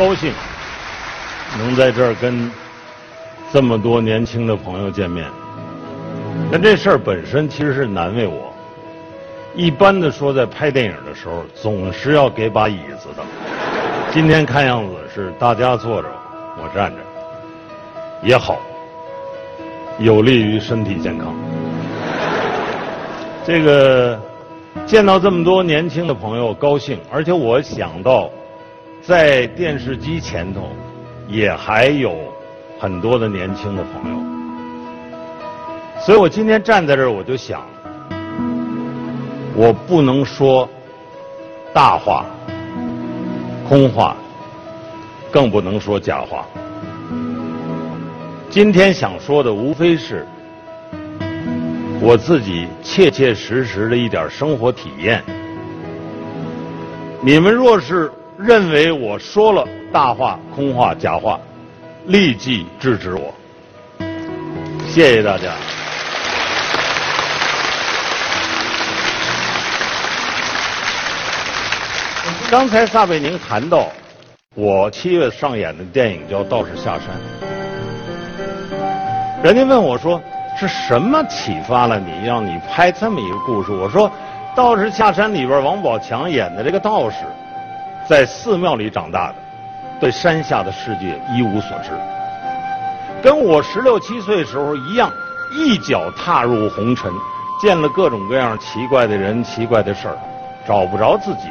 高兴能在这儿跟这么多年轻的朋友见面。但这事儿本身其实是难为我。一般的说，在拍电影的时候，总是要给把椅子的。今天看样子是大家坐着，我站着，也好，有利于身体健康。这个见到这么多年轻的朋友，高兴，而且我想到，在电视机前头，也还有很多的年轻的朋友。所以我今天站在这儿，我就想，我不能说大话、空话，更不能说假话。今天想说的，无非是我自己切切实实的一点生活体验。你们若是认为我说了大话、空话、假话，立即制止我。谢谢大家。刚才撒贝宁谈到我七月上演的电影叫《道士下山》，人家问我说是什么启发了你，让你拍这么一个故事？我说，《道士下山》里边王宝强演的这个道士，在寺庙里长大的，对山下的世界一无所知，跟我十六七岁时候一样，一脚踏入红尘，见了各种各样奇怪的人、奇怪的事儿，找不着自己。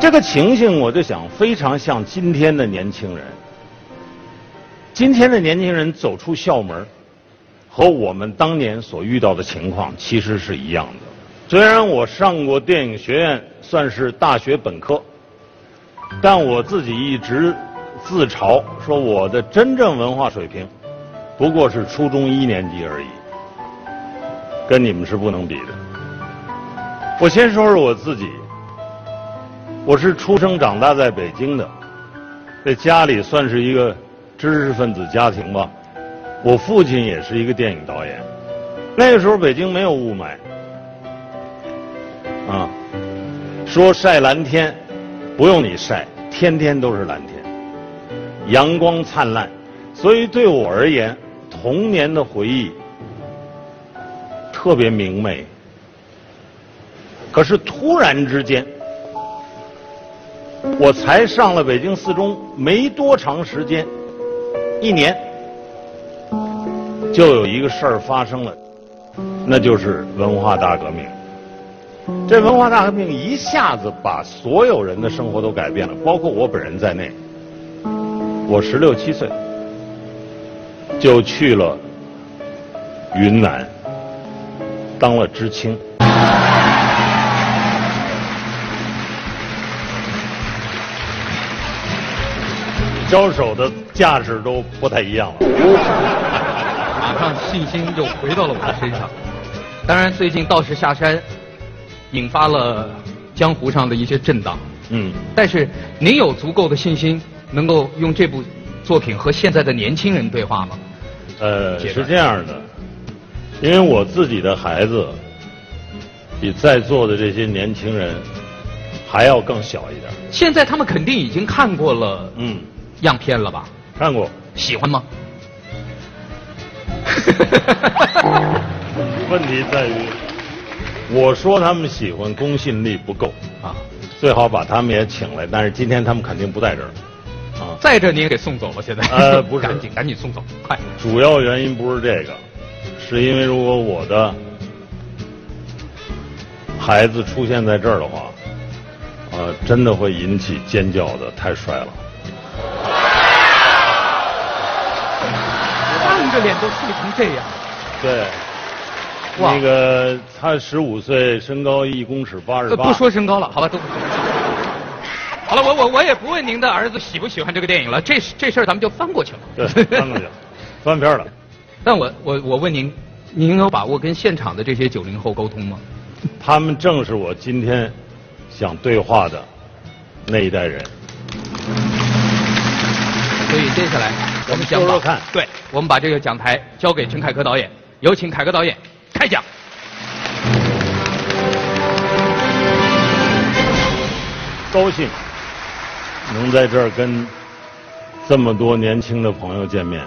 这个情形，我就想非常像今天的年轻人。今天的年轻人走出校门，和我们当年所遇到的情况其实是一样的。虽然我上过电影学院，算是大学本科，但我自己一直自嘲说我的真正文化水平不过是初中一年级而已，跟你们是不能比的。我先说说我自己。我是出生长大在北京的，在家里算是一个知识分子家庭吧。我父亲也是一个电影导演。那个时候北京没有雾霾，啊，说晒蓝天，不用你晒，天天都是蓝天，阳光灿烂。所以对我而言，童年的回忆特别明媚。可是突然之间。我才上了北京四中没多长时间，一年，就有一个事儿发生了，那就是文化大革命。这文化大革命一下子把所有人的生活都改变了，包括我本人在内。我十六七岁就去了云南，当了知青。交手的架势都不太一样了，马上信心就回到了我的身上。当然，最近道士下山，引发了江湖上的一些震荡。嗯，但是您有足够的信心，能够用这部作品和现在的年轻人对话吗？呃，是这样的，因为我自己的孩子比在座的这些年轻人还要更小一点。现在他们肯定已经看过了。嗯。样片了吧？看过，喜欢吗？问题在于，我说他们喜欢，公信力不够啊。最好把他们也请来，但是今天他们肯定不在这儿。啊，在这你也给送走了，现在。呃，不是，赶紧 赶紧送走，快。主要原因不是这个，是因为如果我的孩子出现在这儿的话，呃，真的会引起尖叫的，太帅了。这脸都碎成这样，对，那个他十五岁，身高一公尺八十八。不说身高了，好吧，都。好了，我我我也不问您的儿子喜不喜欢这个电影了，这这事儿咱们就翻过去了。对，翻过去了，翻篇了。但我我我问您，您有把握跟现场的这些九零后沟通吗？他们正是我今天想对话的那一代人。所以接下来。我们说说看，对，我们把这个讲台交给陈凯歌导演，有请凯歌导演开讲。高兴能在这儿跟这么多年轻的朋友见面，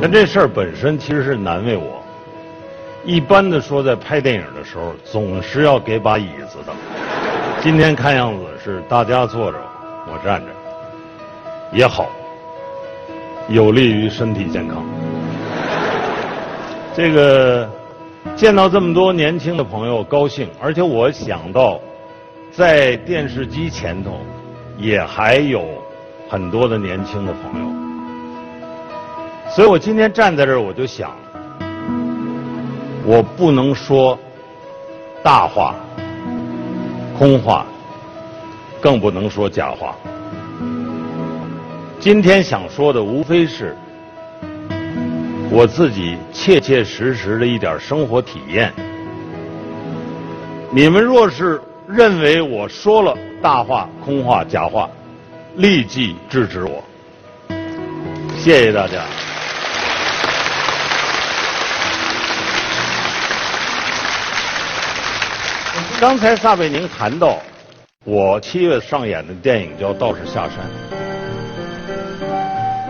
那这事儿本身其实是难为我。一般的说，在拍电影的时候，总是要给把椅子的。今天看样子是大家坐着，我站着，也好，有利于身体健康。这个见到这么多年轻的朋友高兴，而且我想到在电视机前头也还有很多的年轻的朋友，所以我今天站在这儿，我就想。我不能说大话、空话，更不能说假话。今天想说的，无非是我自己切切实实的一点生活体验。你们若是认为我说了大话、空话、假话，立即制止我。谢谢大家。刚才撒贝宁谈到我七月上演的电影叫《道士下山》，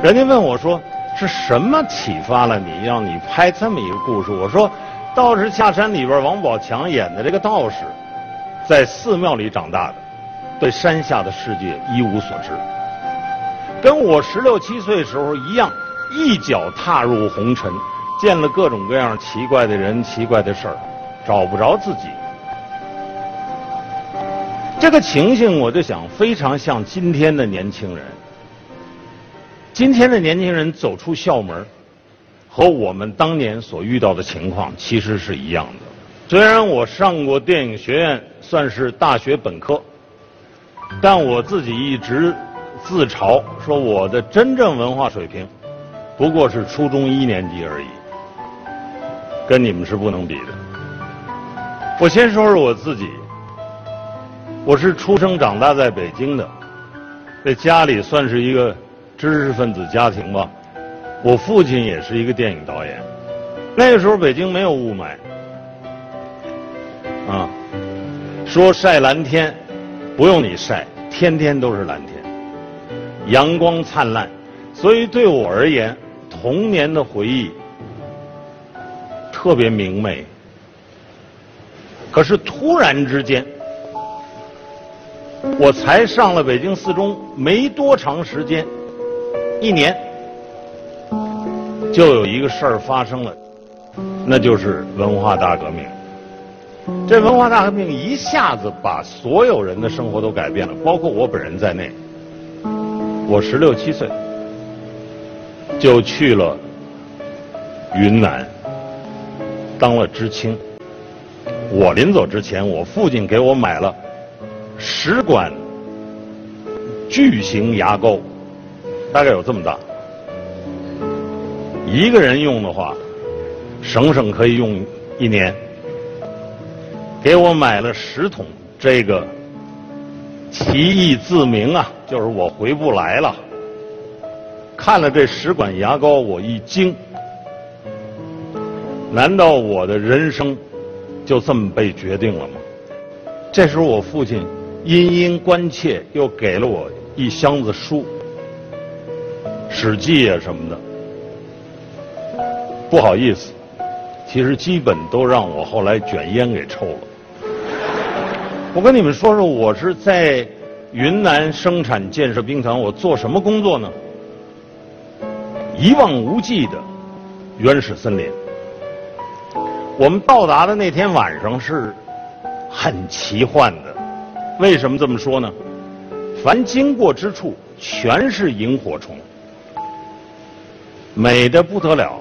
人家问我说是什么启发了你，让你拍这么一个故事？我说《道士下山》里边王宝强演的这个道士，在寺庙里长大的，对山下的世界一无所知，跟我十六七岁时候一样，一脚踏入红尘，见了各种各样奇怪的人、奇怪的事儿，找不着自己。这个情形，我就想非常像今天的年轻人。今天的年轻人走出校门，和我们当年所遇到的情况其实是一样的。虽然我上过电影学院，算是大学本科，但我自己一直自嘲说我的真正文化水平不过是初中一年级而已，跟你们是不能比的。我先说说我自己。我是出生长大在北京的，在家里算是一个知识分子家庭吧。我父亲也是一个电影导演。那个时候北京没有雾霾，啊，说晒蓝天，不用你晒，天天都是蓝天，阳光灿烂。所以对我而言，童年的回忆特别明媚。可是突然之间。我才上了北京四中没多长时间，一年，就有一个事儿发生了，那就是文化大革命。这文化大革命一下子把所有人的生活都改变了，包括我本人在内。我十六七岁就去了云南当了知青。我临走之前，我父亲给我买了。十管巨型牙膏，大概有这么大，一个人用的话，省省可以用一年。给我买了十桶这个奇异自明啊，就是我回不来了。看了这十管牙膏，我一惊，难道我的人生就这么被决定了吗？这时候我父亲。殷殷关切，又给了我一箱子书，《史记》啊什么的。不好意思，其实基本都让我后来卷烟给抽了。我跟你们说说，我是在云南生产建设兵团，我做什么工作呢？一望无际的原始森林。我们到达的那天晚上是很奇幻的。为什么这么说呢？凡经过之处，全是萤火虫，美的不得了，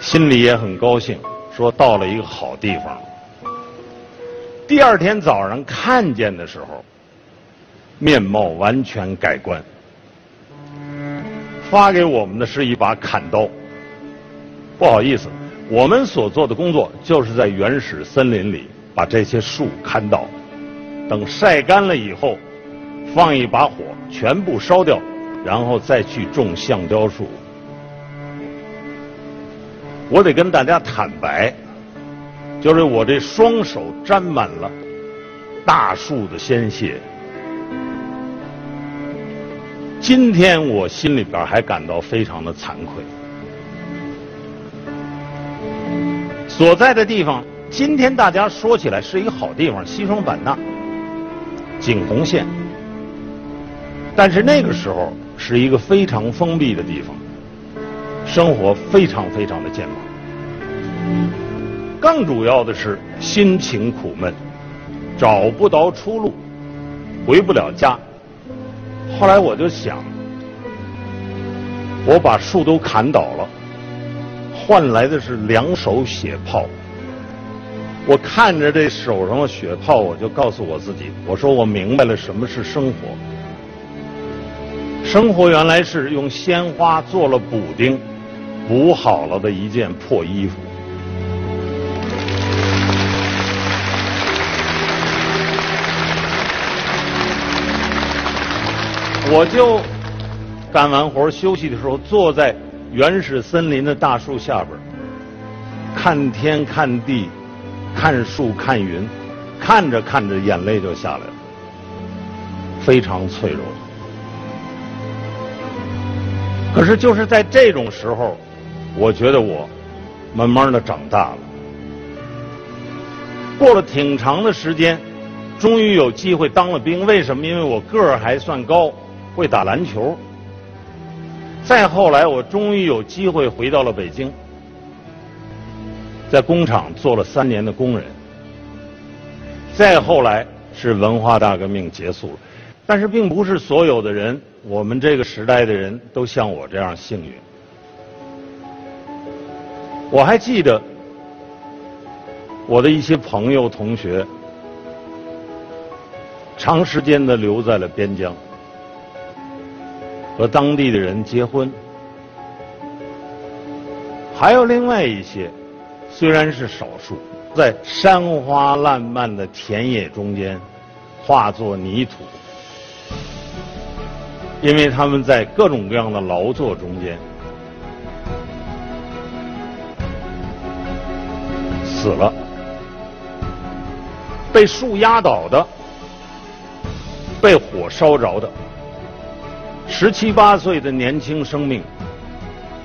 心里也很高兴，说到了一个好地方。第二天早上看见的时候，面貌完全改观。发给我们的是一把砍刀。不好意思，我们所做的工作就是在原始森林里。把这些树砍倒，等晒干了以后，放一把火，全部烧掉，然后再去种橡胶树。我得跟大家坦白，就是我这双手沾满了大树的鲜血，今天我心里边还感到非常的惭愧。所在的地方，今天大家说起来是一个好地方，西双版纳，景洪县。但是那个时候是一个非常封闭的地方，生活非常非常的艰难。更主要的是心情苦闷，找不到出路，回不了家。后来我就想，我把树都砍倒了，换来的是两手血泡。我看着这手上的血泡，我就告诉我自己，我说我明白了什么是生活。生活原来是用鲜花做了补丁，补好了的一件破衣服。我就干完活休息的时候，坐在原始森林的大树下边，看天看地，看树看云，看着看着眼泪就下来了，非常脆弱。可是就是在这种时候，我觉得我慢慢的长大了。过了挺长的时间，终于有机会当了兵。为什么？因为我个儿还算高，会打篮球。再后来，我终于有机会回到了北京，在工厂做了三年的工人。再后来是文化大革命结束了，但是并不是所有的人。我们这个时代的人都像我这样幸运。我还记得我的一些朋友、同学，长时间的留在了边疆，和当地的人结婚；还有另外一些，虽然是少数，在山花烂漫的田野中间，化作泥土。因为他们在各种各样的劳作中间。死了，被树压倒的，被火烧着的，十七八岁的年轻生命。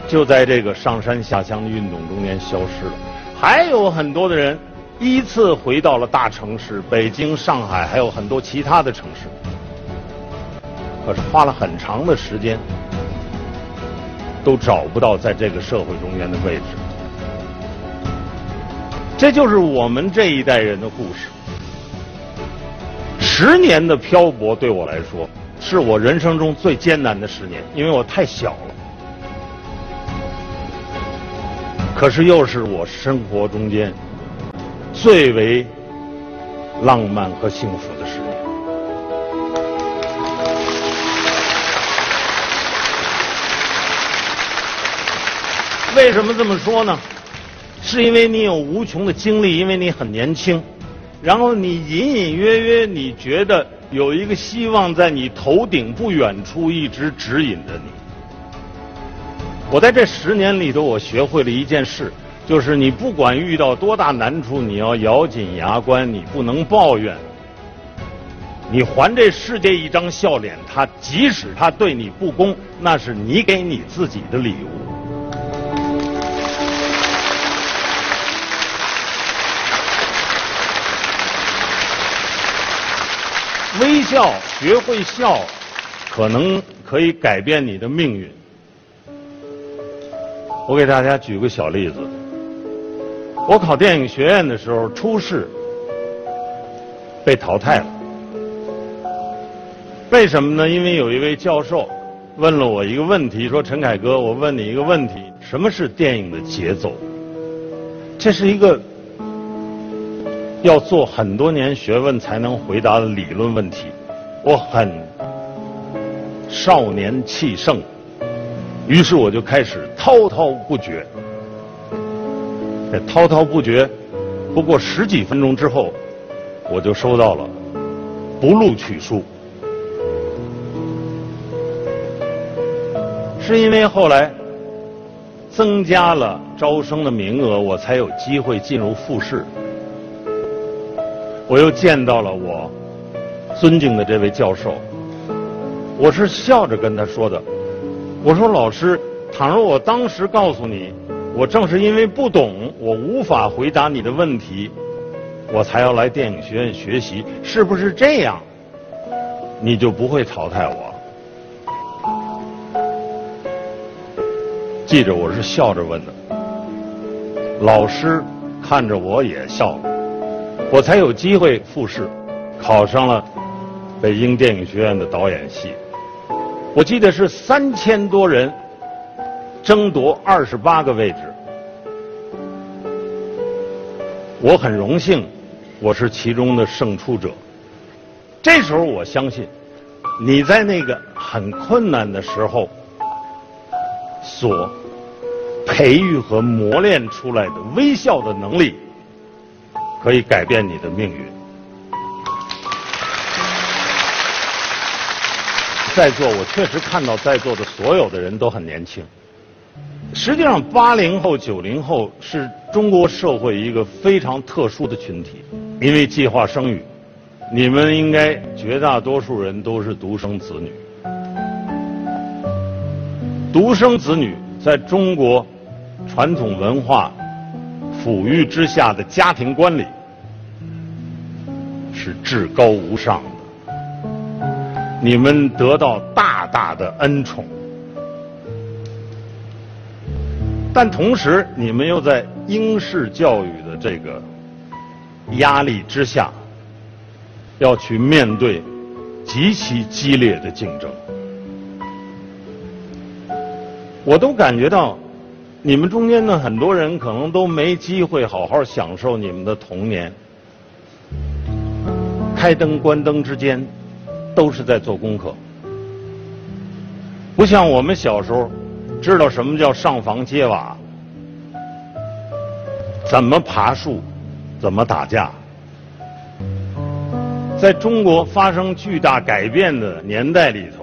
就在这个上山下乡的运动中间消失了。还有很多的人依次回到了大城市，北京、上海，还有很多其他的城市。可是花了很长的时间，都找不到在这个社会中间的位置。这就是我们这一代人的故事。十年的漂泊对我来说，是我人生中最艰难的十年，因为我太小了。可是又是我生活中间最为浪漫和幸福的十为什么这么说呢？是因为你有无穷的精力，因为你很年轻，然后你隐隐约约你觉得有一个希望在你头顶不远处一直指引着你。我在这十年里头，我学会了一件事，就是你不管遇到多大难处，你要咬紧牙关，你不能抱怨，你还这世界一张笑脸。他即使他对你不公，那是你给你自己的礼物。微笑，学会笑，可能可以改变你的命运。我给大家举个小例子。我考电影学院的时候，初试被淘汰了。为什么呢？因为有一位教授问了我一个问题，说：“陈凯歌，我问你一个问题，什么是电影的节奏？”这是一个。要做很多年学问才能回答的理论问题，我很少年气盛，于是我就开始滔滔不绝。这滔滔不绝，不过十几分钟之后，我就收到了不录取书，是因为后来增加了招生的名额，我才有机会进入复试。我又见到了我尊敬的这位教授，我是笑着跟他说的。我说老师，倘若我当时告诉你，我正是因为不懂，我无法回答你的问题，我才要来电影学院学习，是不是这样？你就不会淘汰我。记着，我是笑着问的。老师看着我也笑了，我才有机会复试，考上了北京电影学院的导演系。我记得是三千多人争夺二十八个位置，我很荣幸，我是其中的胜出者。这时候我相信，你在那个很困难的时候所培育和磨练出来的微笑的能力，可以改变你的命运。在座，我确实看到在座的所有的人都很年轻。实际上，八零后、九零后是中国社会一个非常特殊的群体，因为计划生育，你们应该绝大多数人都是独生子女。独生子女在中国传统文化抚育之下的家庭观里是至高无上的。你们得到大大的恩宠，但同时你们又在英式教育的这个压力之下，要去面对极其激烈的竞争。我都感觉到，你们中间的很多人可能都没机会好好享受你们的童年，开灯关灯之间。都是在做功课，不像我们小时候知道什么叫上房揭瓦，怎么爬树，怎么打架。在中国发生巨大改变的年代里头，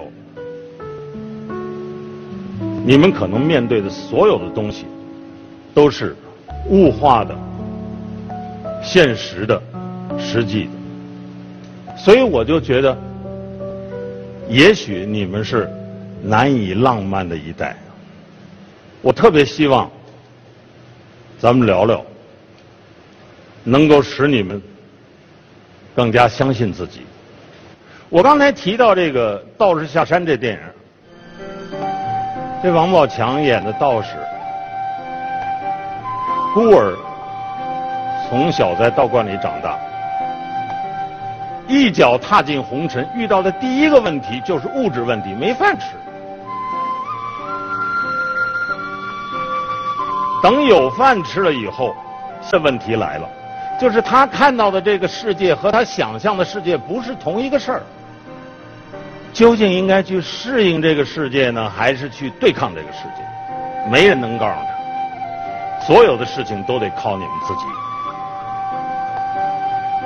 你们可能面对的所有的东西，都是物化的、现实的、实际的，所以我就觉得。也许你们是难以浪漫的一代，我特别希望咱们聊聊，能够使你们更加相信自己。我刚才提到这个《道士下山》这电影，这王宝强演的道士，孤儿，从小在道观里长大。一脚踏进红尘，遇到的第一个问题就是物质问题，没饭吃。等有饭吃了以后，这问题来了，就是他看到的这个世界和他想象的世界不是同一个事儿。究竟应该去适应这个世界呢，还是去对抗这个世界？没人能告诉他，所有的事情都得靠你们自己。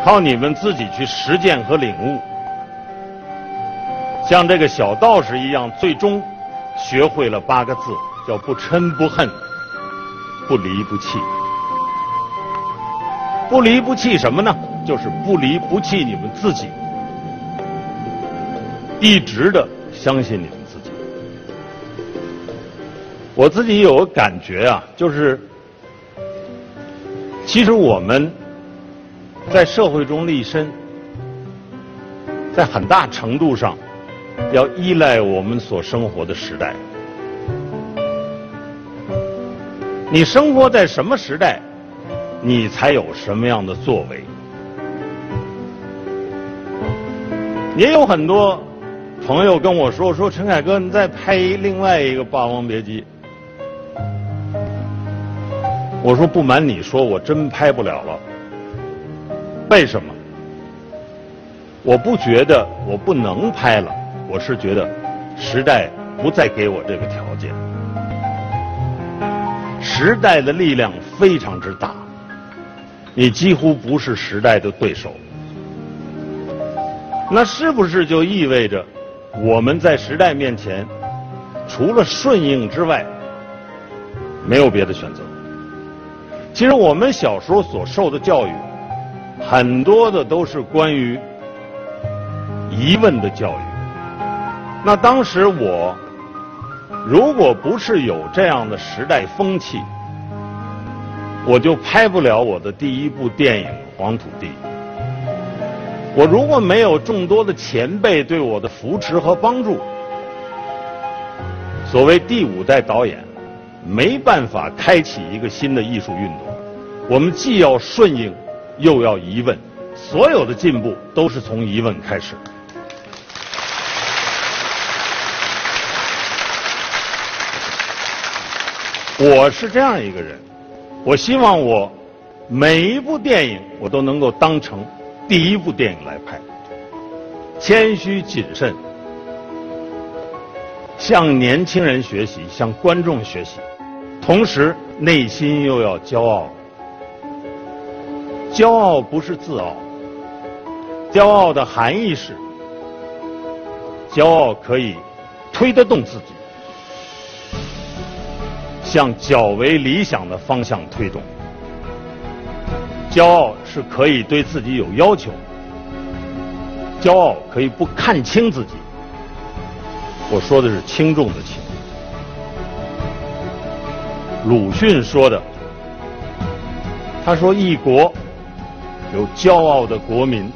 靠你们自己去实践和领悟，像这个小道士一样，最终学会了八个字，叫不嗔不恨，不离不弃。不离不弃什么呢？就是不离不弃你们自己，一直的相信你们自己。我自己有个感觉啊，就是其实我们。在社会中立身，在很大程度上要依赖我们所生活的时代。你生活在什么时代，你才有什么样的作为。也有很多朋友跟我说：“说陈凯歌，你再拍一另外一个《霸王别姬》。”我说：“不瞒你说，我真拍不了了。”为什么？我不觉得我不能拍了，我是觉得时代不再给我这个条件。时代的力量非常之大，你几乎不是时代的对手。那是不是就意味着我们在时代面前，除了顺应之外，没有别的选择？其实我们小时候所受的教育。很多的都是关于疑问的教育，那当时我，如果不是有这样的时代风气，我就拍不了我的第一部电影《黄土地》。我如果没有众多的前辈对我的扶持和帮助，所谓第五代导演，没办法开启一个新的艺术运动。我们既要顺应，又要疑问，所有的进步都是从疑问开始。我是这样一个人，我希望我每一部电影我都能够当成第一部电影来拍，谦虚谨慎，向年轻人学习，向观众学习，同时内心又要骄傲。骄傲不是自傲，骄傲的含义是，骄傲可以推得动自己。向较为理想的方向推动。骄傲是可以对自己有要求，骄傲可以不看清自己。我说的是轻重的轻。鲁迅说的，他说：“一国有骄傲的国民，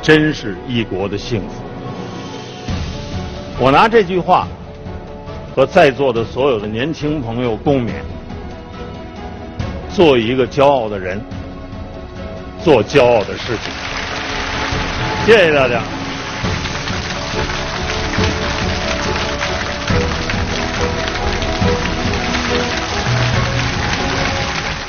真是一国的幸福。”我拿这句话。和在座的所有的年轻朋友共勉：做一个骄傲的人，做骄傲的事情。谢谢大家。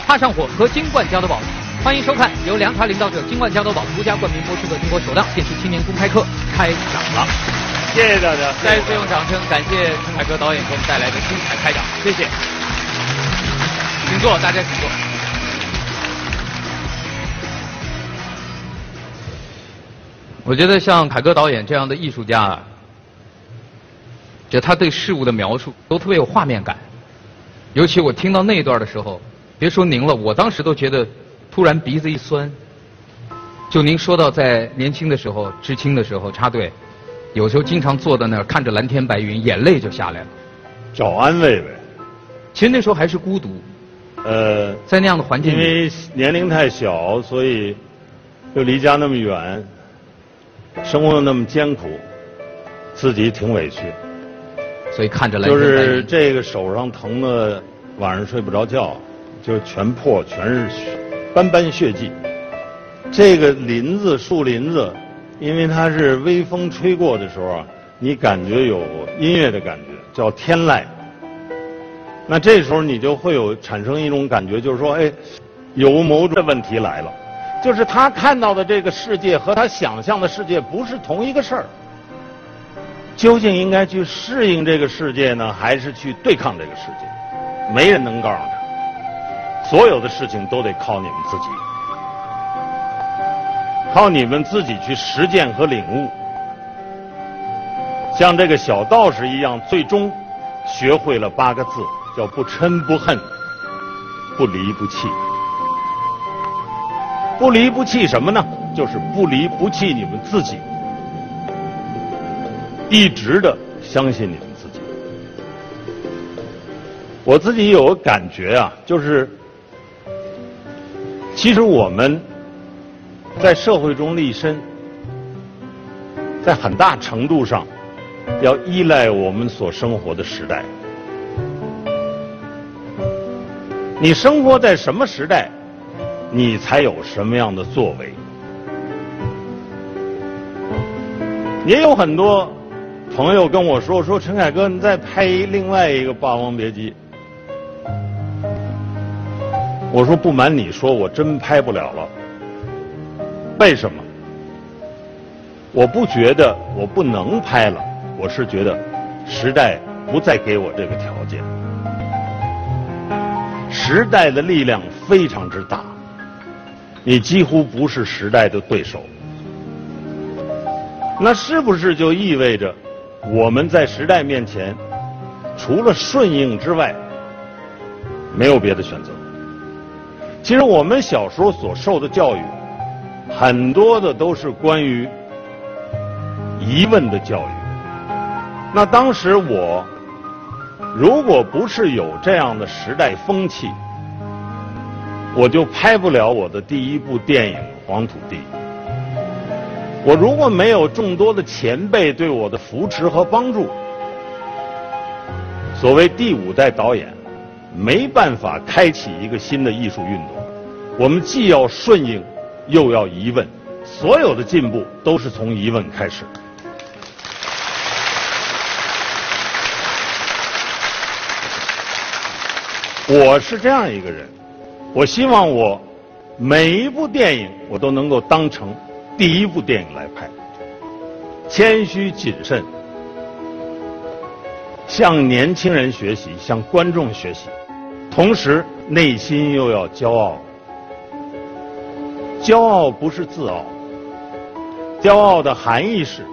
踏上火和金冠加多宝，欢迎收看由凉茶领导者金冠加多宝独家冠名播出的中国首档电视青年公开课开讲了。谢谢大家，再一次用掌声感谢陈凯歌导演给我们带来的精彩开讲，谢谢。请坐，大家请坐。我觉得像凯歌导演这样的艺术家啊，就他对事物的描述都特别有画面感。尤其我听到那一段的时候，别说您了，我当时都觉得突然鼻子一酸。就您说到在年轻的时候、知青的时候插队。有时候经常坐在那儿看着蓝天白云，眼泪就下来了，找安慰呗。其实那时候还是孤独，呃，在那样的环境，因为年龄太小，所以又离家那么远，生活又那么艰苦，自己挺委屈。所以看着蓝天白云，就是这个手上疼的，晚上睡不着觉，就全破，全是斑斑血迹。这个林子，树林子。因为它是微风吹过的时候啊，你感觉有音乐的感觉，叫天籁。那这时候你就会有产生一种感觉，就是说，哎，有某种问题来了，就是他看到的这个世界和他想象的世界不是同一个事儿。究竟应该去适应这个世界呢，还是去对抗这个世界？没人能告诉他，所有的事情都得靠你们自己。靠你们自己去实践和领悟，像这个小道士一样，最终学会了八个字，叫不嗔不恨，不离不弃。不离不弃什么呢？就是不离不弃你们自己，一直的相信你们自己。我自己有个感觉啊，就是其实我们。在社会中立身，在很大程度上要依赖我们所生活的时代。你生活在什么时代，你才有什么样的作为。也有很多朋友跟我说：“说陈凯歌，你再拍一另外一个《霸王别姬》。”我说：“不瞒你说，我真拍不了了。”为什么？我不觉得我不能拍了，我是觉得时代不再给我这个条件。时代的力量非常之大，你几乎不是时代的对手。那是不是就意味着我们在时代面前，除了顺应之外，没有别的选择？其实我们小时候所受的教育。很多的都是关于疑问的教育。那当时我，如果不是有这样的时代风气，我就拍不了我的第一部电影《黄土地》。我如果没有众多的前辈对我的扶持和帮助，所谓第五代导演，没办法开启一个新的艺术运动。我们既要顺应，又要疑问。所有的进步都是从疑问开始。我是这样一个人，我希望我每一部电影我都能够当成第一部电影来拍，谦虚谨慎，向年轻人学习，向观众学习，同时内心又要骄傲。骄傲不是自傲，骄傲的含义是，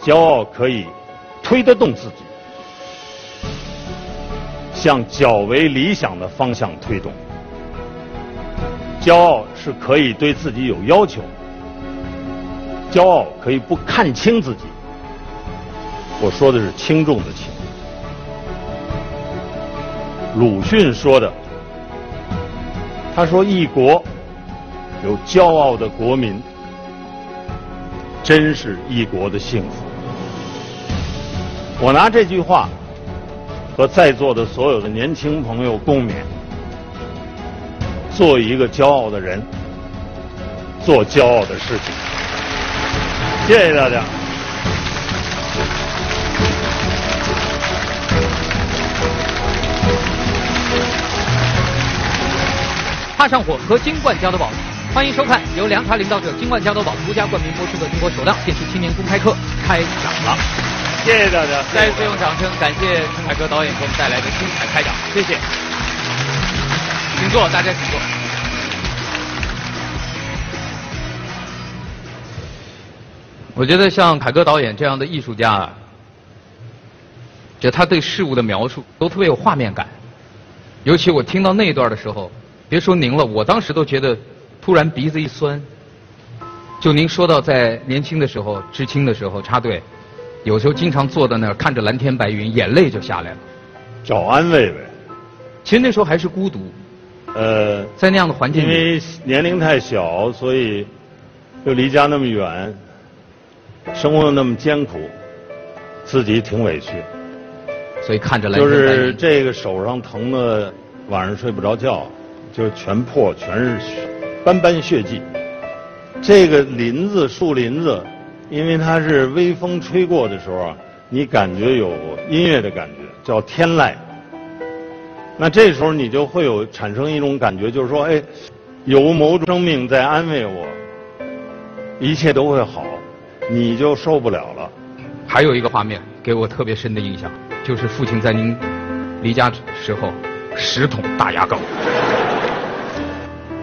骄傲可以推得动自己。向较为理想的方向推动。骄傲是可以对自己有要求，骄傲可以不看清自己。我说的是轻重的轻。鲁迅说的，他说：“一国有骄傲的国民，真是一国的幸福。”我拿这句话。和在座的所有的年轻朋友共勉：做一个骄傲的人，做骄傲的事情。谢谢大家。踏上火和金冠加多宝，欢迎收看由凉茶领导者金冠加多宝独家冠名播出的中国首档电视青年公开课开讲了。谢谢大家，再次用掌声感谢陈凯歌导演给我们带来的精彩开讲，谢谢。请坐，大家请坐。我觉得像凯歌导演这样的艺术家，就他对事物的描述都特别有画面感。尤其我听到那一段的时候，别说您了，我当时都觉得突然鼻子一酸。就您说到在年轻的时候、知青的时候插队。有时候经常坐在那儿看着蓝天白云，眼泪就下来了。找安慰呗。其实那时候还是孤独。呃，在那样的环境里，因为年龄太小，所以又离家那么远，生活那么艰苦，自己挺委屈。所以看着蓝天白云。就是这个手上疼的，晚上睡不着觉，就全破，全是斑斑血迹。这个林子，树林子。因为它是微风吹过的时候啊，你感觉有音乐的感觉，叫天籁。那这时候你就会有产生一种感觉，就是说，哎，有某种生命在安慰我，一切都会好，你就受不了了。还有一个画面给我特别深的印象，就是父亲在您离家时候十桶大牙膏。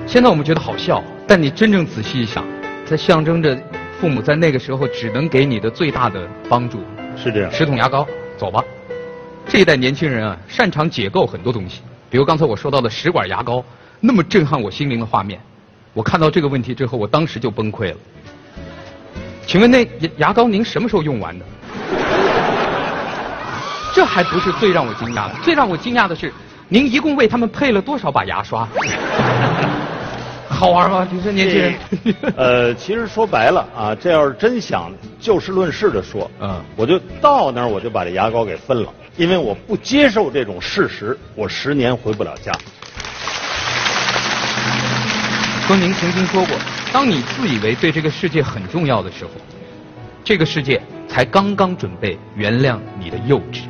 现在我们觉得好笑，但你真正仔细一想，它象征着。父母在那个时候只能给你的最大的帮助是这样，十桶牙膏，走吧。这一代年轻人啊，擅长解构很多东西，比如刚才我说到的食管牙膏，那么震撼我心灵的画面。我看到这个问题之后，我当时就崩溃了。请问那牙膏您什么时候用完的？这还不是最让我惊讶的，最让我惊讶的是，您一共为他们配了多少把牙刷？好玩吗？你说年轻人？呃，其实说白了啊，这要是真想就事论事的说，嗯，我就到那儿我就把这牙膏给分了，因为我不接受这种事实，我十年回不了家。说您曾经说过，当你自以为对这个世界很重要的时候，这个世界才刚刚准备原谅你的幼稚。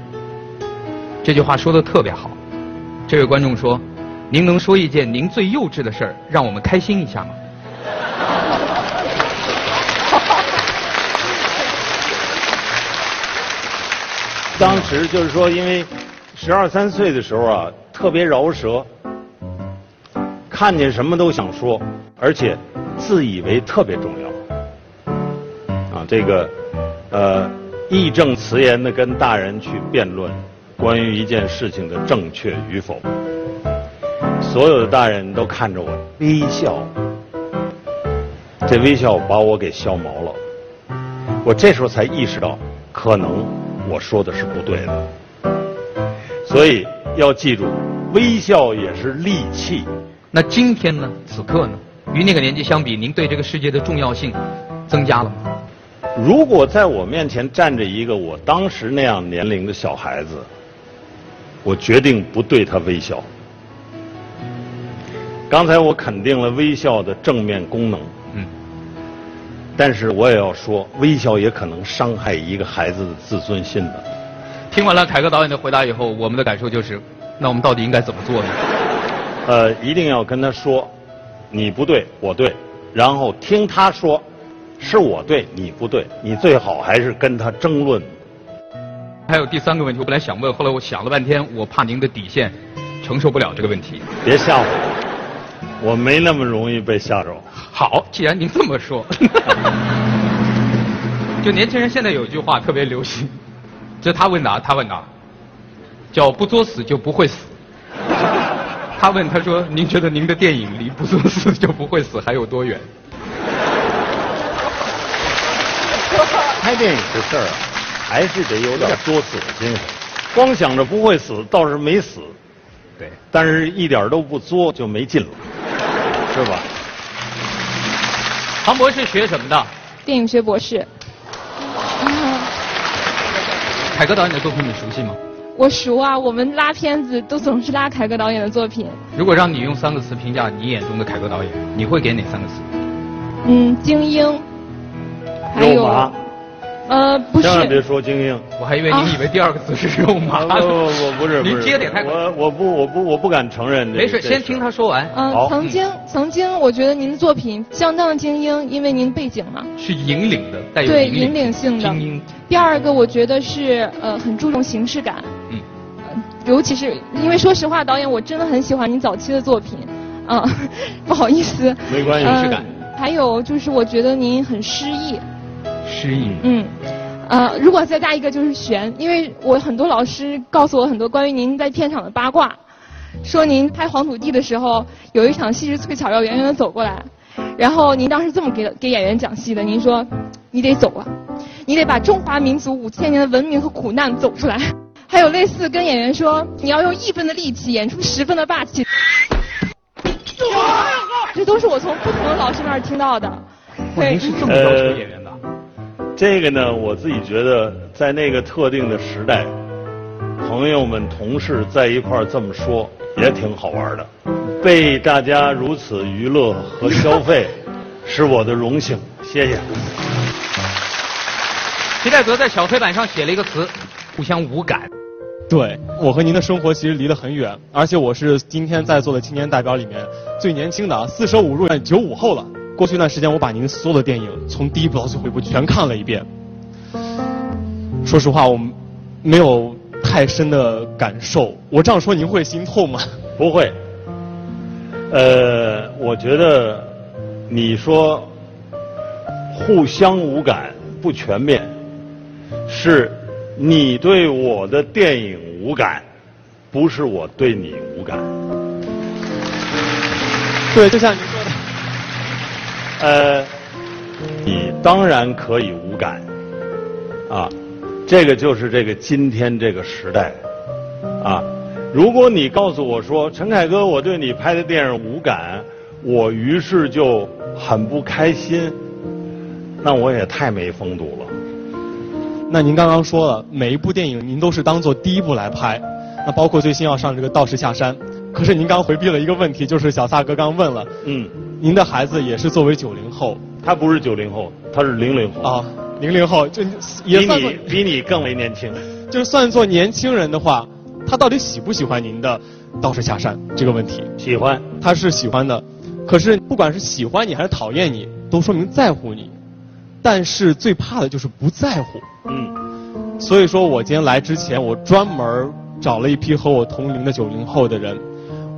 这句话说的特别好。这位观众说。您能说一件您最幼稚的事儿，让我们开心一下吗？当时就是说，因为十二三岁的时候啊，特别饶舌，看见什么都想说，而且自以为特别重要。啊，这个呃，义正辞严的跟大人去辩论关于一件事情的正确与否。所有的大人都看着我微笑，这微笑把我给笑毛了。我这时候才意识到，可能我说的是不对的。所以要记住，微笑也是利器。那今天呢？此刻呢？与那个年纪相比，您对这个世界的重要性增加了吗？如果在我面前站着一个我当时那样年龄的小孩子，我决定不对他微笑。刚才我肯定了微笑的正面功能，嗯，但是我也要说，微笑也可能伤害一个孩子的自尊心的。听完了凯歌导演的回答以后，我们的感受就是，那我们到底应该怎么做呢？呃，一定要跟他说。你不对，我对，然后听他说，是我对，你不对，你最好还是跟他争论。还有第三个问题，我本来想问，后来我想了半天，我怕您的底线承受不了这个问题。别吓我，我没那么容易被吓着。好，既然您这么说，就年轻人现在有一句话特别流行，就他问答，他问答，叫不作死就不会死。他问他说：“您觉得您的电影离不作死就不会死还有多远？” 拍电影这事儿啊，还是得有点作死的精神。光想着不会死倒是没死，对，但是一点都不作就没劲了，是吧？唐博士学什么的？电影学博士。凯歌导演的作品你熟悉吗？我熟啊，我们拉片子都总是拉凯歌导演的作品。如果让你用三个词评价你眼中的凯歌导演，你会给哪三个词？嗯，精英，还有。呃，不是。千万别说精英，我还以为您以为第二个词是肉麻。不不不，不是。您接的也太我我不我不我不敢承认。没事，先听他说完。嗯，曾经曾经，我觉得您的作品相当的精英，因为您背景嘛。是引领的，带有对引领性的精英。第二个，我觉得是呃很注重形式感。嗯。尤其是因为说实话，导演我真的很喜欢您早期的作品。嗯，不好意思。没关系。形式感。还有就是我觉得您很诗意。诗意。嗯。呃，如果再加一个就是悬，因为我很多老师告诉我很多关于您在片场的八卦，说您拍黄土地的时候有一场戏是翠巧要远远的走过来，然后您当时这么给给演员讲戏的，您说你得走啊，你得把中华民族五千年的文明和苦难走出来，还有类似跟演员说你要用一分的力气演出十分的霸气，这都是我从不同的老师那儿听到的。您是这么要求演员的？这个呢，我自己觉得，在那个特定的时代，朋友们、同事在一块儿这么说，也挺好玩的。被大家如此娱乐和消费，是我的荣幸。谢谢。皮带泽在小黑板上写了一个词：互相无感。对我和您的生活其实离得很远，而且我是今天在座的青年代表里面最年轻的，四舍五入九五后了。过去一段时间，我把您所有的电影从第一部到最后一部全看了一遍。说实话，我没有太深的感受。我这样说您会心痛吗？不会。呃，我觉得你说互相无感不全面，是你对我的电影无感，不是我对你无感。对，就像您。呃，你当然可以无感，啊，这个就是这个今天这个时代，啊，如果你告诉我说陈凯歌，我对你拍的电影无感，我于是就很不开心，那我也太没风度了。那您刚刚说了，每一部电影您都是当做第一部来拍，那包括最新要上这个《道士下山》，可是您刚回避了一个问题，就是小萨哥刚问了，嗯。您的孩子也是作为九零后，他不是九零后，他是零零后啊，零零后就也算比你比你更为年轻，就算作年轻人的话，他到底喜不喜欢您的《道士下山》这个问题？喜欢，他是喜欢的，可是不管是喜欢你还是讨厌你，都说明在乎你，但是最怕的就是不在乎。嗯，所以说我今天来之前，我专门找了一批和我同龄的九零后的人。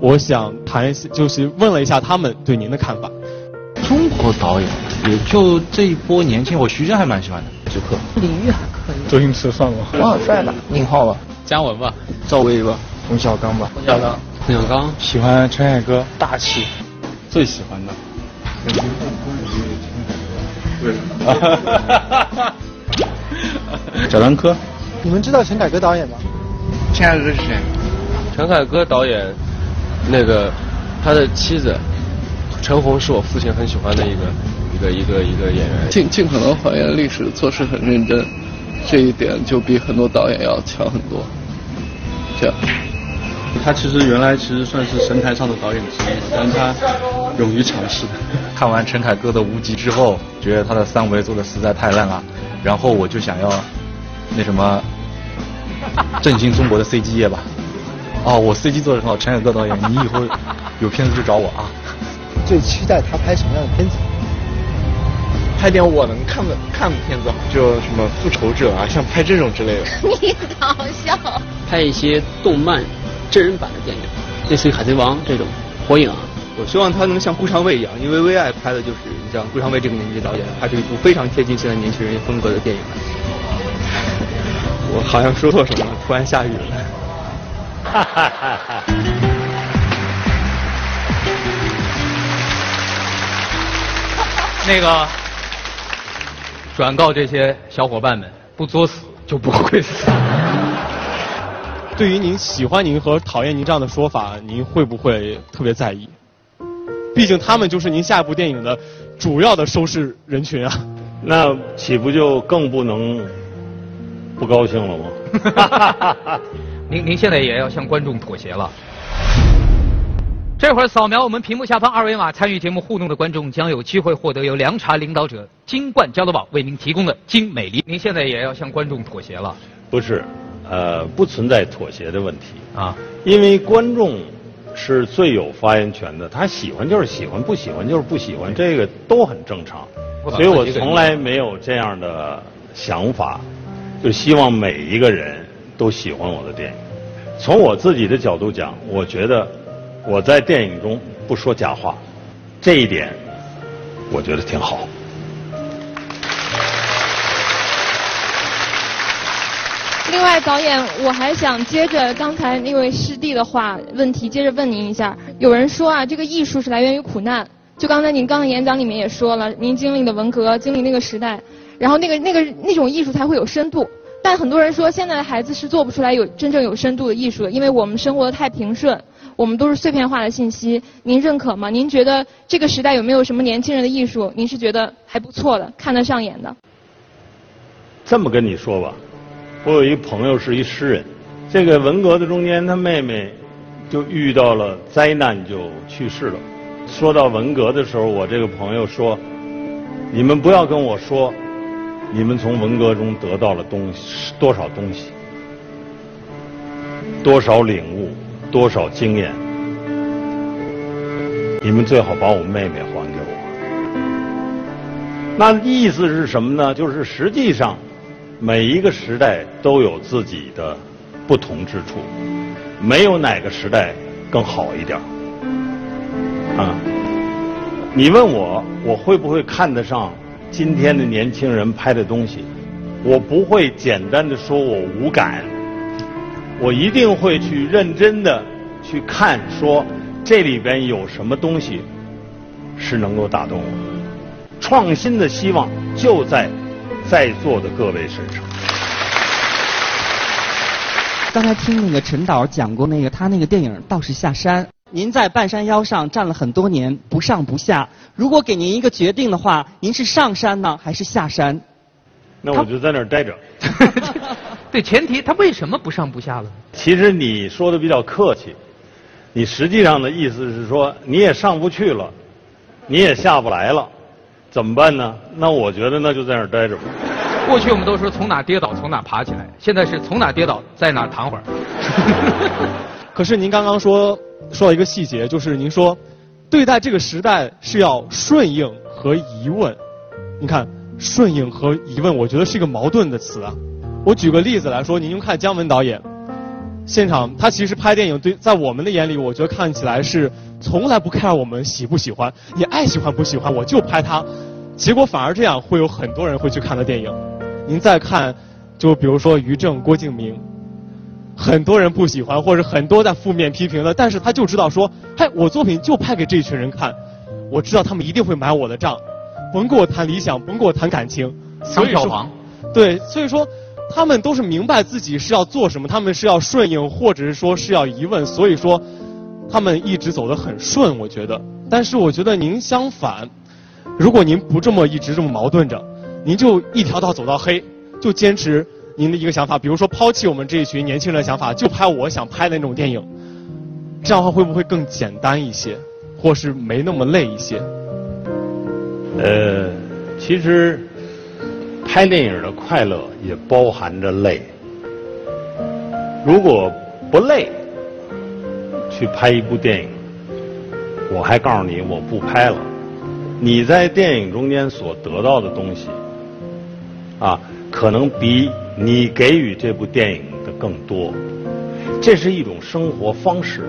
我想谈一下，就是问了一下他们对您的看法。中国导演也就这一波年轻，我徐峥还蛮喜欢的，徐克。李玉还可以。周星驰算吗？王小帅吧。宁浩吧。姜文吧。赵薇吧。冯小刚吧。冯小刚。冯小刚。喜欢陈凯歌，大气。最喜欢的。为什么？贾樟柯。你们知道陈凯歌导演吗？陈凯歌是谁？陈凯歌导演，那个他的妻子陈红是我父亲很喜欢的一个一个一个一个演员。尽尽可能还原历史，做事很认真，这一点就比很多导演要强很多。这样。他其实原来其实算是神台上的导演之一，但是他勇于尝试。看完陈凯歌的《无极》之后，觉得他的三维做的实在太烂了，然后我就想要那什么振兴中国的 CG 业吧。哦，我 CG 做的很好，陈凯歌导演，你以后有片子就找我啊。最期待他拍什么样的片子？拍点我能看的看的片子，就什么复仇者啊，像拍这种之类的。你搞笑。拍一些动漫。真人版的电影，类似于《海贼王》这种，火影啊。我希望他能像顾长卫一样，因为微爱拍的就是你像顾长卫这个年纪导演，拍出一部非常贴近现在年轻人风格的电影。我好像说错什么了，突然下雨了。哈哈哈哈。那个，转告这些小伙伴们，不作死就不会死。对于您喜欢您和讨厌您这样的说法，您会不会特别在意？毕竟他们就是您下一部电影的主要的收视人群啊。那岂不就更不能不高兴了吗？您您现在也要向观众妥协了。这会儿扫描我们屏幕下方二维码参与节目互动的观众将有机会获得由凉茶领导者金冠交流宝为您提供的精美礼。您现在也要向观众妥协了。不是。呃，不存在妥协的问题啊，因为观众是最有发言权的，他喜欢就是喜欢，不喜欢就是不喜欢，这个都很正常。所以我从来没有这样的想法，就希望每一个人都喜欢我的电影。从我自己的角度讲，我觉得我在电影中不说假话，这一点我觉得挺好。另外，导演，我还想接着刚才那位师弟的话问题，接着问您一下。有人说啊，这个艺术是来源于苦难。就刚才您刚才演讲里面也说了，您经历的文革，经历那个时代，然后那个那个那种艺术才会有深度。但很多人说，现在的孩子是做不出来有真正有深度的艺术的，因为我们生活的太平顺，我们都是碎片化的信息。您认可吗？您觉得这个时代有没有什么年轻人的艺术？您是觉得还不错的，看得上眼的？这么跟你说吧。我有一朋友是一诗人，这个文革的中间，他妹妹就遇到了灾难，就去世了。说到文革的时候，我这个朋友说：“你们不要跟我说，你们从文革中得到了东西多少东西，多少领悟，多少经验。你们最好把我妹妹还给我。”那意思是什么呢？就是实际上。每一个时代都有自己的不同之处，没有哪个时代更好一点啊！你问我，我会不会看得上今天的年轻人拍的东西？我不会简单的说我无感，我一定会去认真的去看，说这里边有什么东西是能够打动我。创新的希望就在。在座的各位身上。刚才听那个陈导讲过那个他那个电影《道士下山》，您在半山腰上站了很多年，不上不下。如果给您一个决定的话，您是上山呢，还是下山？那我就在那儿待着。对，前提他为什么不上不下了？其实你说的比较客气，你实际上的意思是说你也上不去了，你也下不来了。怎么办呢？那我觉得那就在那儿待着吧。过去我们都说从哪跌倒从哪爬起来，现在是从哪跌倒在哪躺会儿。可是您刚刚说说到一个细节，就是您说对待这个时代是要顺应和疑问。你看顺应和疑问，我觉得是一个矛盾的词啊。我举个例子来说，您看姜文导演现场，他其实拍电影对在我们的眼里，我觉得看起来是。从来不看我们喜不喜欢，你爱喜欢不喜欢，我就拍它。结果反而这样，会有很多人会去看的电影。您再看，就比如说于正、郭敬明，很多人不喜欢，或者很多在负面批评的，但是他就知道说，嗨，我作品就拍给这群人看，我知道他们一定会买我的账，甭跟我谈理想，甭跟我谈感情。抢票房。对，所以说他们都是明白自己是要做什么，他们是要顺应，或者是说是要疑问，所以说他们一直走得很顺，我觉得。但是我觉得您相反，如果您不这么一直这么矛盾着，您就一条道走到黑，就坚持您的一个想法，比如说抛弃我们这一群年轻人的想法，就拍我想拍的那种电影，这样的话会不会更简单一些，或是没那么累一些？呃，其实拍电影的快乐也包含着累。如果不累，去拍一部电影，我还告诉你我不拍了。你在电影中间所得到的东西，啊，可能比你给予这部电影的更多。这是一种生活方式。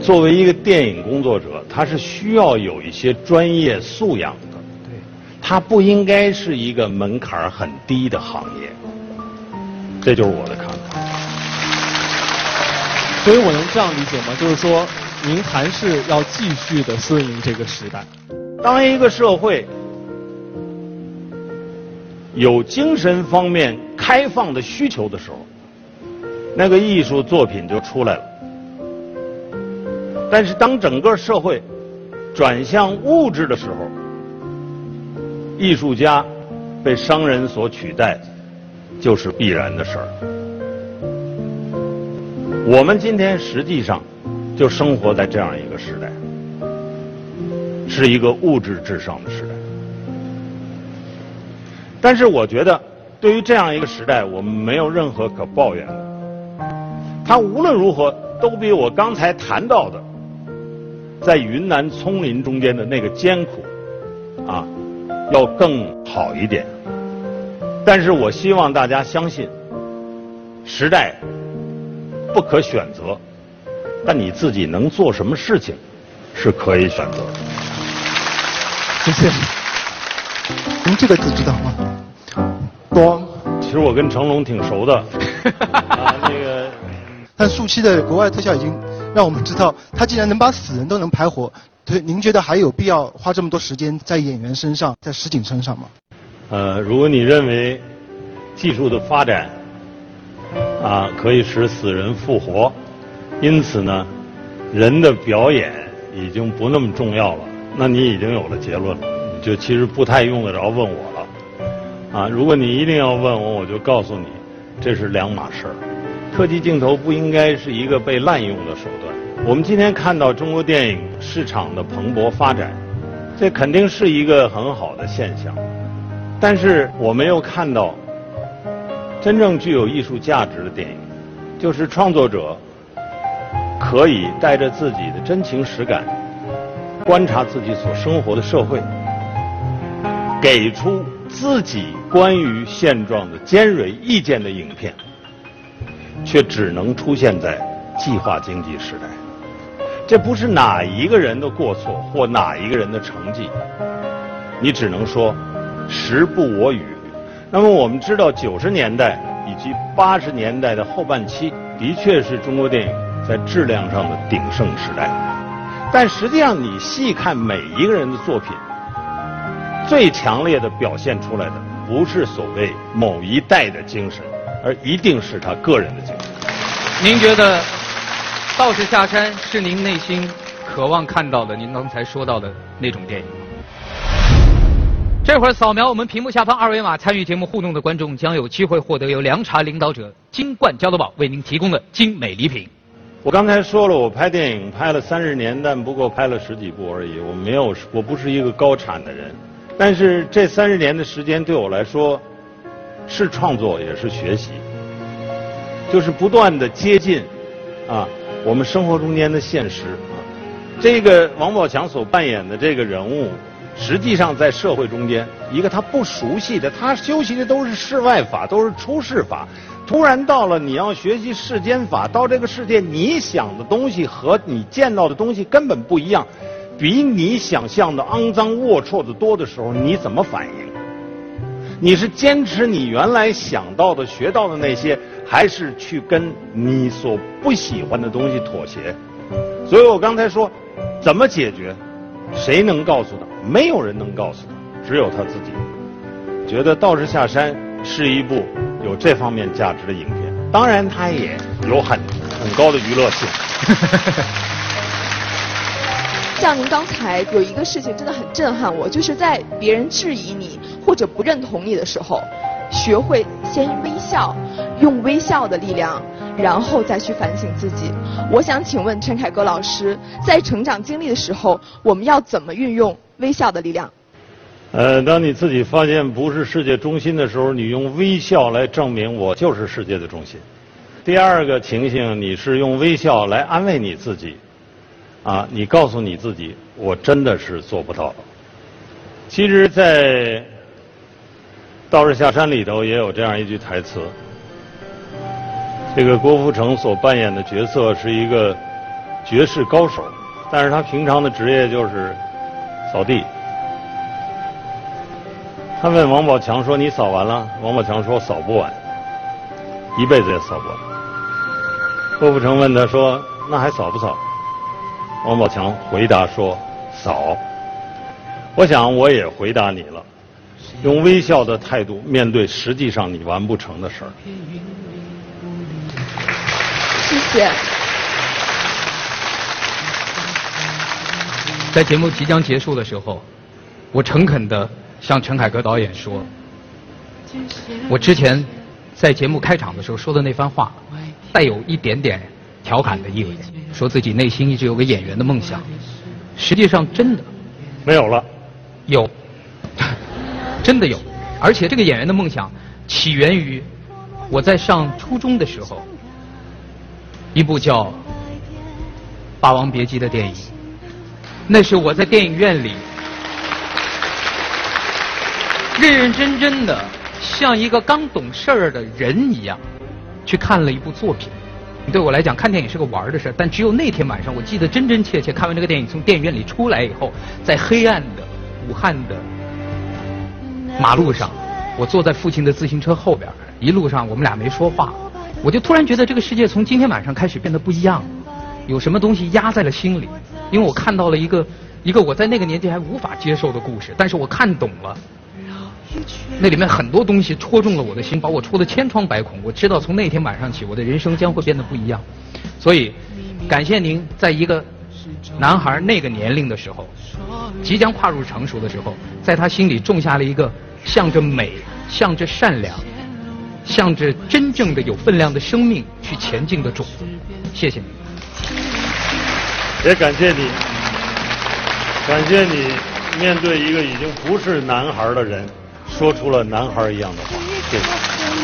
作为一个电影工作者，他是需要有一些专业素养。的。对，他不应该是一个门槛很低的行业，这就是我的看法。所以我能这样理解吗？就是说，您还是要继续的顺应这个时代。当一个社会有精神方面开放的需求的时候，那个艺术作品就出来了。但是当整个社会转向物质的时候，艺术家被商人所取代，就是必然的事儿。我们今天实际上就生活在这样一个时代，是一个物质至上的时代。但是我觉得，对于这样一个时代，我们没有任何可抱怨的。它无论如何都比我刚才谈到的，在云南丛林中间的那个艰苦，啊。要更好一点，但是我希望大家相信，时代不可选择，但你自己能做什么事情是可以选择的。谢谢。您这个字知道吗？光。其实我跟成龙挺熟的。啊，那个。但速七的国外特效已经让我们知道，他竟然能把死人都能拍活。对，您觉得还有必要花这么多时间在演员身上，在实景身上吗？呃，如果你认为技术的发展啊可以使死人复活，因此呢，人的表演已经不那么重要了，那你已经有了结论了，就其实不太用得着问我了。啊，如果你一定要问我，我就告诉你，这是两码事儿。特技镜头不应该是一个被滥用的手段。我们今天看到中国电影市场的蓬勃发展，这肯定是一个很好的现象。但是我没有看到真正具有艺术价值的电影，就是创作者可以带着自己的真情实感，观察自己所生活的社会，给出自己关于现状的尖锐意见的影片，却只能出现在计划经济时代。这不是哪一个人的过错或哪一个人的成绩，你只能说时不我与。那么我们知道，九十年代以及八十年代的后半期，的确是中国电影在质量上的鼎盛时代。但实际上，你细看每一个人的作品，最强烈的表现出来的，不是所谓某一代的精神，而一定是他个人的精神。您觉得？道士下山是您内心渴望看到的，您刚才说到的那种电影吗？这会儿扫描我们屏幕下方二维码，参与节目互动的观众将有机会获得由凉茶领导者金冠交流宝为您提供的精美礼品。我刚才说了，我拍电影拍了三十年，但不过拍了十几部而已。我没有，我不是一个高产的人，但是这三十年的时间对我来说，是创作也是学习，就是不断的接近，啊。我们生活中间的现实啊，这个王宝强所扮演的这个人物，实际上在社会中间，一个他不熟悉的，他修习的都是世外法，都是出世法。突然到了你要学习世间法，到这个世界，你想的东西和你见到的东西根本不一样，比你想象的肮脏龌龊的多的时候，你怎么反应？你是坚持你原来想到的、学到的那些？还是去跟你所不喜欢的东西妥协，所以我刚才说，怎么解决？谁能告诉他？没有人能告诉他，只有他自己。觉得道士下山是一部有这方面价值的影片。当然，它也有很很高的娱乐性。像您刚才有一个事情真的很震撼我，就是在别人质疑你或者不认同你的时候，学会先微笑，用微笑的力量，然后再去反省自己。我想请问陈凯歌老师，在成长经历的时候，我们要怎么运用微笑的力量？呃，当你自己发现不是世界中心的时候，你用微笑来证明我就是世界的中心。第二个情形，你是用微笑来安慰你自己。啊，你告诉你自己，我真的是做不到。其实，在《道士下山》里头也有这样一句台词。这个郭富城所扮演的角色是一个绝世高手，但是他平常的职业就是扫地。他问王宝强说：“你扫完了？”王宝强说：“扫不完，一辈子也扫不完。”郭富城问他说：“那还扫不扫？”王宝强回答说：“嫂。”我想我也回答你了，用微笑的态度面对实际上你完不成的事儿。谢谢。在节目即将结束的时候，我诚恳地向陈凯歌导演说：“我之前在节目开场的时候说的那番话，带有一点点。”调侃的意味，说自己内心一直有个演员的梦想，实际上真的没有了，有，真的有，而且这个演员的梦想起源于我在上初中的时候，一部叫《霸王别姬》的电影，那是我在电影院里认认真真的像一个刚懂事儿的人一样去看了一部作品。对我来讲，看电影是个玩的事儿但只有那天晚上，我记得真真切切。看完这个电影，从电影院里出来以后，在黑暗的武汉的马路上，我坐在父亲的自行车后边，一路上我们俩没说话，我就突然觉得这个世界从今天晚上开始变得不一样，有什么东西压在了心里，因为我看到了一个一个我在那个年纪还无法接受的故事，但是我看懂了。那里面很多东西戳中了我的心，把我戳得千疮百孔。我知道从那天晚上起，我的人生将会变得不一样。所以，感谢您在一个男孩那个年龄的时候，即将跨入成熟的时候，在他心里种下了一个向着美、向着善良、向着真正的有分量的生命去前进的种子。谢谢你，也感谢你，感谢你面对一个已经不是男孩的人。说出了男孩一样的话，谢谢。